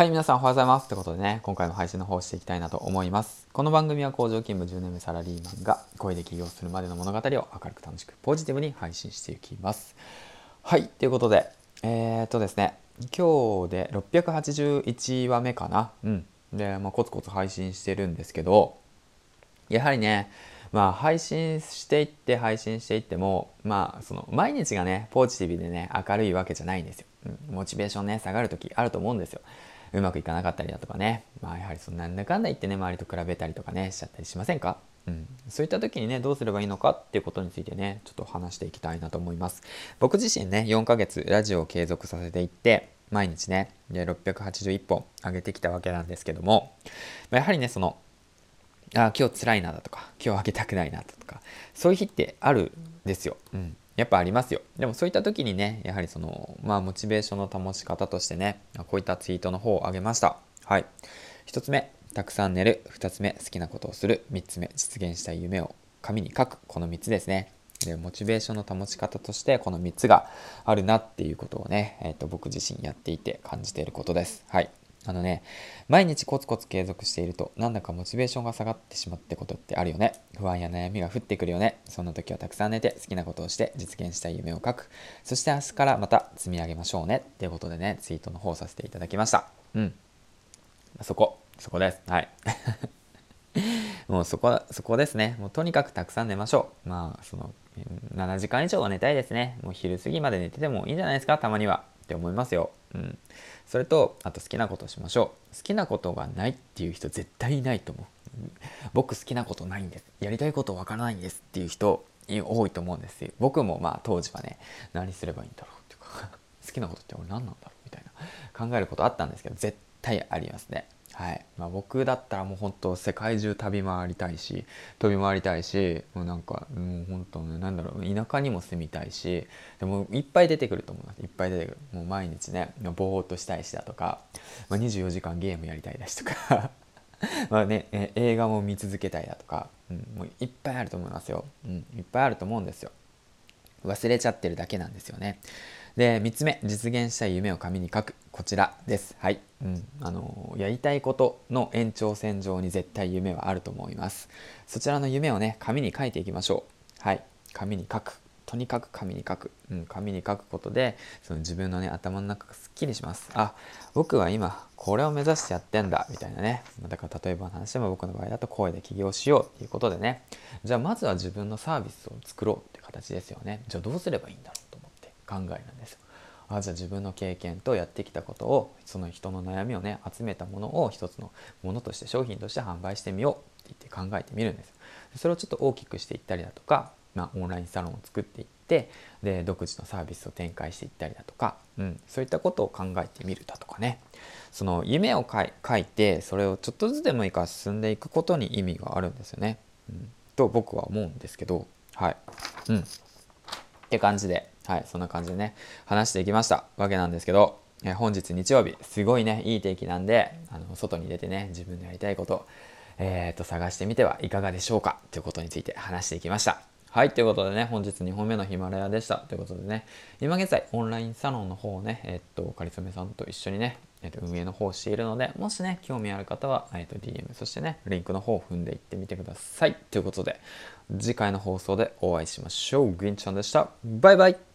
はい、皆さんおはようございます。ということでね、今回も配信の方をしていきたいなと思います。この番組は工場勤務10年目サラリーマンが声で起業するまでの物語を明るく楽しくポジティブに配信していきます。はい、ということで、えー、っとですね、今日で681話目かな。うん。で、まあ、コツコツ配信してるんですけど、やはりね、まあ、配信していって配信していっても、まあ、その毎日がねポジティブでね明るいわけじゃないんですよ、うん、モチベーションね下がる時あると思うんですようまくいかなかったりだとかね、まあ、やはりそんなんだかんだ言ってね周りと比べたりとかねしちゃったりしませんか？うん、そういった時にねどうすればいいのかっていうことについてねちょっと話していきたいなと思います。僕自身ね4ヶ月ラジオを継続させていって毎日ねで681本上げてきたわけなんですけどもまやはりねそのあ今日辛いなだとか今日上げたくないなだとかそういう日ってあるんですよ、うん、やっぱありますよ。でもそういった時にねやはりそのまあモチベーションの保ち方としてねこういったツイートの方を上げました。はい。1つ目たくさん寝る。2つ目好きなことをする。3つ目実現したい夢を紙に書く。この3つですね。でモチベーションの保ち方としてこの3つがあるなっていうことをね、えーと僕自身やっていて感じていることです。はい。あのね、毎日コツコツ継続していると、なんだかモチベーションが下がってしまってことってあるよね。不安や悩みが降ってくるよね。そんな時はたくさん寝て、好きなことをして実現したい夢を書く。そして明日からまた積み上げましょうね。っていうことでね、ツイートの方させていただきました。うん。そこ、そこです。はい。もうそこ、そこですね。もうとにかくたくさん寝ましょう。まあ、その、7時間以上は寝たいですね。もう昼過ぎまで寝ててもいいんじゃないですか、たまには。って思いますよ。うん。それとあと好きなことしましょう。好きなことがないっていう人絶対いないと思う。僕好きなことないんです。やりたいことわからないんですっていう人多いと思うんですよ。僕もまあ当時はね何すればいいんだろうっていうか。好きなことって俺何なんだろうみたいな。考えることあったんですけど絶対ありますね。はい。まあ、僕だったらもう本当世界中旅回りたいし飛び回りたいしもうなんかもう本当ね何だろう田舎にも住みたいしでもいっぱい出てくると思います。いっぱい出てくる。もう毎日ねぼーっとしたいしだとか、まあ、24時間ゲームやりたいだしとか。まあね映画も見続けたいだとか、うん、もういっぱいあると思いますよ、うん、いっぱいあると思うんですよ。忘れちゃってるだけなんですよね。で3つ目実現したい夢を紙に書く。こちらです。はい、うん、あのやりたいことの延長線上に絶対夢はあると思います。そちらの夢をね紙に書いていきましょう。はい。紙に書く。とにかく紙に書く、うん、紙に書くことでその自分のね頭の中がすっきりします。あ僕は今これを目指してやってんだ。みたいなね。だから例えばの話でも僕の場合だと声で起業しようっていうことでね。じゃあまずは自分のサービスを作ろうって形ですよね。じゃあどうすればいいんだろう。考えなんですよ。あじゃあ自分の経験とやってきたことをその人の悩みをね集めたものを一つのものとして商品として販売してみようって言って考えてみるんです。それをちょっと大きくしていったりだとか、まあ、オンラインサロンを作っていってで独自のサービスを展開していったりだとか、うん、そういったことを考えてみるだとかねその夢を書いてそれをちょっとずつでもいいから進んでいくことに意味があるんですよね。うん、と僕は思うんですけどはい。うん。って感じではい、そんな感じでね、話していきましたわけなんですけど、え本日日曜日、すごいね、いい天気なんで、あの外に出てね、自分のやりたいこと、えー、と探してみてはいかがでしょうか？ということについて話していきました。はい、ということでね、本日2本目のヒマラヤでした。ということでね、今現在オンラインサロンの方をね、えっと、かりそめさんと一緒にね、えっと、運営の方をしているので、もしね、興味ある方は、えっと、DM、そしてね、リンクの方を踏んでいってみてください。ということで、次回の放送でお会いしましょう。グリーンちゃんでした。バイバイ